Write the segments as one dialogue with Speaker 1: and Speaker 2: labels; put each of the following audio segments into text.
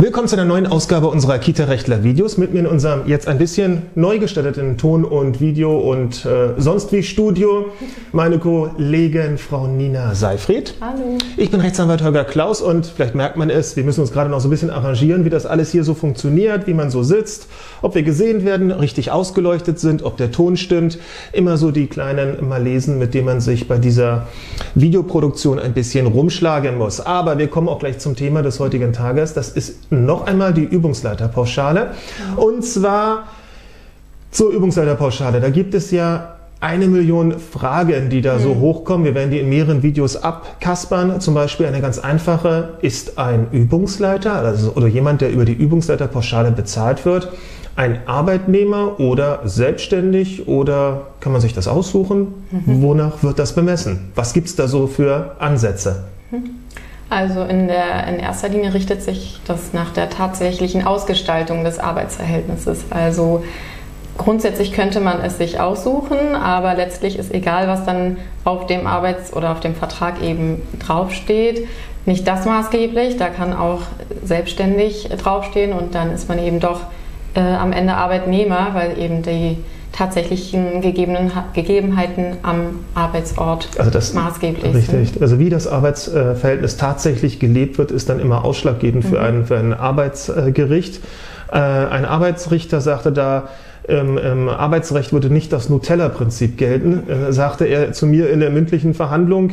Speaker 1: Willkommen zu einer neuen Ausgabe unserer Kita-Rechtler-Videos. Mit mir in unserem jetzt ein bisschen neu gestalteten Ton- und Video- und äh, sonst wie Studio meine Kollegin Frau Nina Seifried.
Speaker 2: Hallo.
Speaker 1: Ich bin Rechtsanwalt Holger Klaus und vielleicht merkt man es, wir müssen uns gerade noch so ein bisschen arrangieren, wie das alles hier so funktioniert, wie man so sitzt, ob wir gesehen werden, richtig ausgeleuchtet sind, ob der Ton stimmt. Immer so die kleinen Malesen, mit denen man sich bei dieser Videoproduktion ein bisschen rumschlagen muss. Aber wir kommen auch gleich zum Thema des heutigen Tages. Das ist noch einmal die Übungsleiterpauschale. Und zwar zur Übungsleiterpauschale. Da gibt es ja eine Million Fragen, die da so hochkommen. Wir werden die in mehreren Videos abkaspern. Zum Beispiel eine ganz einfache. Ist ein Übungsleiter also, oder jemand, der über die Übungsleiterpauschale bezahlt wird, ein Arbeitnehmer oder selbstständig oder kann man sich das aussuchen? Wonach wird das bemessen? Was gibt es da so für Ansätze?
Speaker 2: Also in, der, in erster Linie richtet sich das nach der tatsächlichen Ausgestaltung des Arbeitsverhältnisses. Also grundsätzlich könnte man es sich aussuchen, aber letztlich ist egal, was dann auf dem Arbeits- oder auf dem Vertrag eben draufsteht, nicht das maßgeblich. Da kann auch selbstständig draufstehen und dann ist man eben doch äh, am Ende Arbeitnehmer, weil eben die tatsächlichen gegebenen, Gegebenheiten am Arbeitsort
Speaker 1: Also das
Speaker 2: maßgeblich
Speaker 1: richtig.
Speaker 2: sind.
Speaker 1: Also wie das Arbeitsverhältnis tatsächlich gelebt wird, ist dann immer ausschlaggebend für, ein, für ein Arbeitsgericht. Äh, Ein Arbeitsrichter sagte da, im, im Arbeitsrecht würde nicht das Nutella-Prinzip gelten, äh, sagte er zu mir in der mündlichen Verhandlung.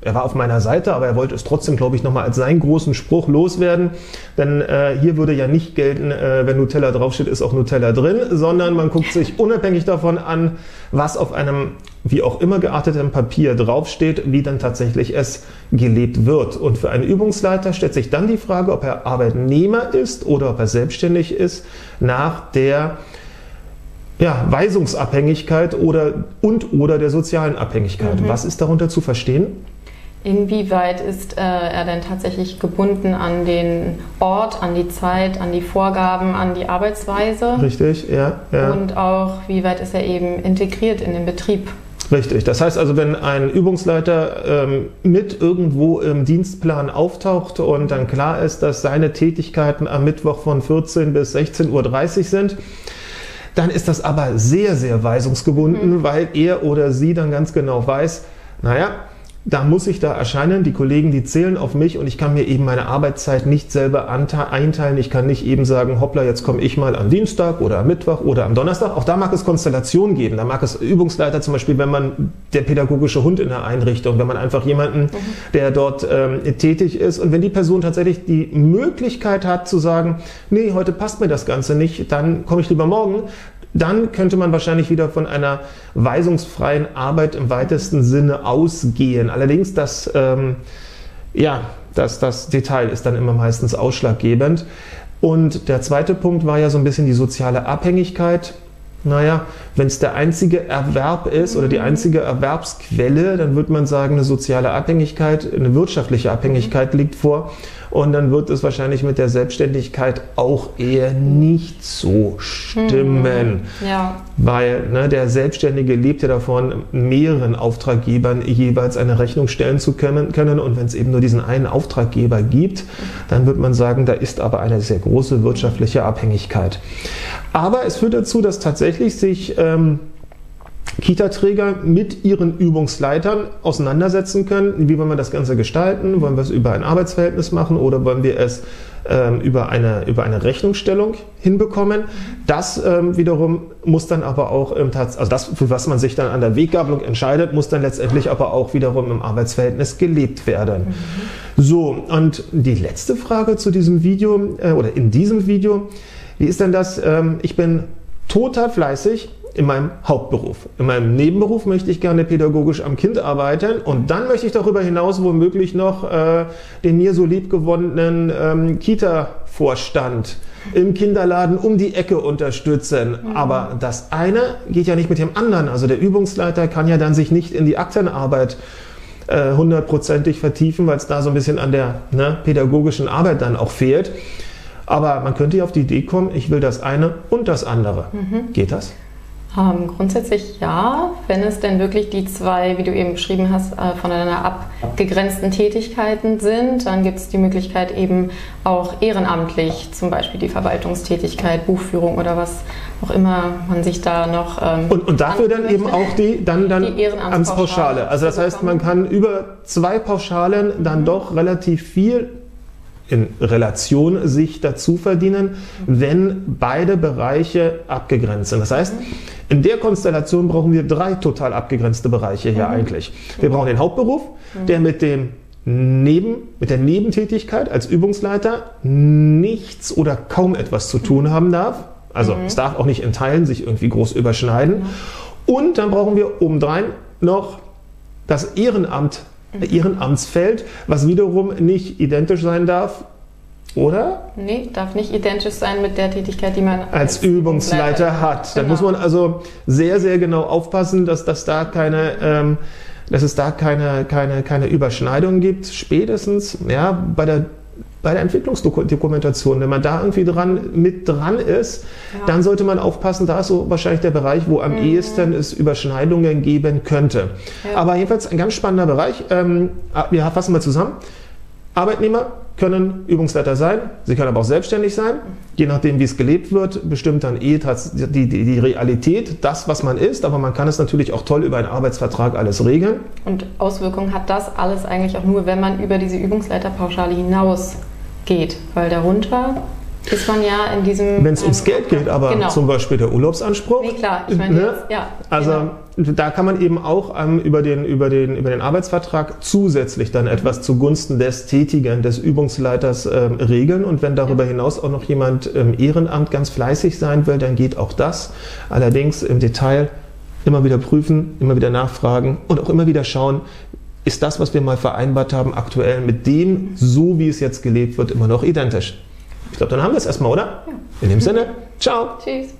Speaker 1: Er war auf meiner Seite, aber er wollte es trotzdem, glaube ich, nochmal als seinen großen Spruch loswerden. Denn äh, hier würde ja nicht gelten, äh, wenn Nutella draufsteht, ist auch Nutella drin, sondern man guckt sich unabhängig davon an, was auf einem wie auch immer gearteten Papier draufsteht, wie dann tatsächlich es gelebt wird. Und für einen Übungsleiter stellt sich dann die Frage, ob er Arbeitnehmer ist oder ob er selbstständig ist, nach der ja, Weisungsabhängigkeit oder und oder der sozialen Abhängigkeit. Was ist darunter zu verstehen?
Speaker 2: Inwieweit ist äh, er denn tatsächlich gebunden an den Ort, an die Zeit, an die Vorgaben, an die Arbeitsweise?
Speaker 1: Richtig, ja, ja.
Speaker 2: Und auch, wie weit ist er eben integriert in den Betrieb?
Speaker 1: Richtig. Das heißt also, wenn ein Übungsleiter ähm, mit irgendwo im Dienstplan auftaucht und dann klar ist, dass seine Tätigkeiten am Mittwoch von 14 bis 16.30 Uhr sind, dann ist das aber sehr, sehr weisungsgebunden, weil er oder sie dann ganz genau weiß, naja, da muss ich da erscheinen, die Kollegen, die zählen auf mich und ich kann mir eben meine Arbeitszeit nicht selber einteilen. Ich kann nicht eben sagen, hoppla, jetzt komme ich mal am Dienstag oder am Mittwoch oder am Donnerstag. Auch da mag es Konstellationen geben. Da mag es Übungsleiter zum Beispiel, wenn man der pädagogische Hund in der Einrichtung, wenn man einfach jemanden, der dort ähm, tätig ist und wenn die Person tatsächlich die Möglichkeit hat zu sagen, nee, heute passt mir das Ganze nicht, dann komme ich lieber morgen, dann könnte man wahrscheinlich wieder von einer weisungsfreien Arbeit im weitesten Sinne ausgehen. Allerdings, das, ähm, ja, das, das Detail ist dann immer meistens ausschlaggebend. Und der zweite Punkt war ja so ein bisschen die soziale Abhängigkeit. Naja, wenn es der einzige Erwerb ist oder die einzige Erwerbsquelle, dann würde man sagen, eine soziale Abhängigkeit, eine wirtschaftliche Abhängigkeit liegt vor. Und dann wird es wahrscheinlich mit der Selbstständigkeit auch eher nicht so stimmen.
Speaker 2: Ja,
Speaker 1: Weil ne, der Selbstständige lebt ja davon, mehreren Auftraggebern jeweils eine Rechnung stellen zu können. können. Und wenn es eben nur diesen einen Auftraggeber gibt, dann wird man sagen, da ist aber eine sehr große wirtschaftliche Abhängigkeit. Aber es führt dazu, dass tatsächlich sich ähm, Kita-Träger mit ihren Übungsleitern auseinandersetzen können. Wie wollen wir das Ganze gestalten? Wollen wir es über ein Arbeitsverhältnis machen oder wollen wir es ähm, über, eine, über eine Rechnungsstellung hinbekommen? Das ähm, wiederum muss dann aber auch im Tats also das, für was man sich dann an der Weggabelung entscheidet, muss dann letztendlich aber auch wiederum im Arbeitsverhältnis gelebt werden. So, und die letzte Frage zu diesem Video äh, oder in diesem Video, wie ist denn das? Ähm, ich bin total fleißig in meinem Hauptberuf. In meinem Nebenberuf möchte ich gerne pädagogisch am Kind arbeiten und dann möchte ich darüber hinaus womöglich noch äh, den mir so liebgewonnenen ähm, Kita-Vorstand im Kinderladen um die Ecke unterstützen. Aber das eine geht ja nicht mit dem anderen. Also der Übungsleiter kann ja dann sich nicht in die Aktenarbeit äh, hundertprozentig vertiefen, weil es da so ein bisschen an der ne, pädagogischen Arbeit dann auch fehlt. Aber man könnte ja auf die Idee kommen, ich will das eine und das andere. Geht das?
Speaker 2: Ähm, grundsätzlich ja, wenn es denn wirklich die zwei, wie du eben beschrieben hast, äh, voneinander abgegrenzten Tätigkeiten sind, dann gibt es die Möglichkeit eben auch ehrenamtlich, zum Beispiel die Verwaltungstätigkeit, Buchführung oder was auch immer man sich da noch.
Speaker 1: Ähm, und, und, dafür dann eben auch die, dann, dann die Ehrenamtspauschale. Also das heißt, man kann über zwei Pauschalen dann doch relativ viel in Relation sich dazu verdienen, wenn beide Bereiche abgegrenzt sind. Das heißt, in der Konstellation brauchen wir drei total abgegrenzte Bereiche hier mhm. eigentlich. Wir brauchen den Hauptberuf, mhm. der mit dem Neben, mit der Nebentätigkeit als Übungsleiter nichts oder kaum etwas zu tun haben darf. Also mhm. es darf auch nicht in Teilen sich irgendwie groß überschneiden. Und dann brauchen wir obendrein noch das Ehrenamt ihren Amtsfeld, was wiederum nicht identisch sein darf oder?
Speaker 2: Nee, darf nicht identisch sein mit der Tätigkeit, die man
Speaker 1: als, als Übungsleiter hat. Da genau. muss man also sehr, sehr genau aufpassen, dass, dass da keine, ähm, dass es da keine, keine, keine Überschneidung gibt. Spätestens ja, bei der bei der Entwicklungsdokumentation, wenn man da irgendwie dran, mit dran ist, ja. dann sollte man aufpassen, da ist so wahrscheinlich der Bereich, wo am mhm. ehesten es Überschneidungen geben könnte. Ja. Aber jedenfalls ein ganz spannender Bereich. Ähm, wir fassen mal zusammen. Arbeitnehmer können Übungsleiter sein, sie können aber auch selbstständig sein. Je nachdem, wie es gelebt wird, bestimmt dann eh die, die, die Realität, das, was man ist. Aber man kann es natürlich auch toll über einen Arbeitsvertrag alles regeln.
Speaker 2: Und Auswirkungen hat das alles eigentlich auch nur, wenn man über diese Übungsleiterpauschale hinaus geht, weil darunter ist man ja in diesem.
Speaker 1: Wenn es ums Geld geht, aber genau. zum Beispiel der Urlaubsanspruch.
Speaker 2: Nee, klar, ich meine, ne?
Speaker 1: ja. Also genau. da kann man eben auch ähm, über, den, über, den, über den Arbeitsvertrag zusätzlich dann etwas zugunsten des Tätigen, des Übungsleiters ähm, regeln. Und wenn darüber ja. hinaus auch noch jemand im Ehrenamt ganz fleißig sein will, dann geht auch das. Allerdings im Detail immer wieder prüfen, immer wieder nachfragen und auch immer wieder schauen, ist das, was wir mal vereinbart haben, aktuell mit dem, so wie es jetzt gelebt wird, immer noch identisch. Ich glaube, dann haben wir es erstmal, oder? Ja. In dem Sinne, ciao. Tschüss.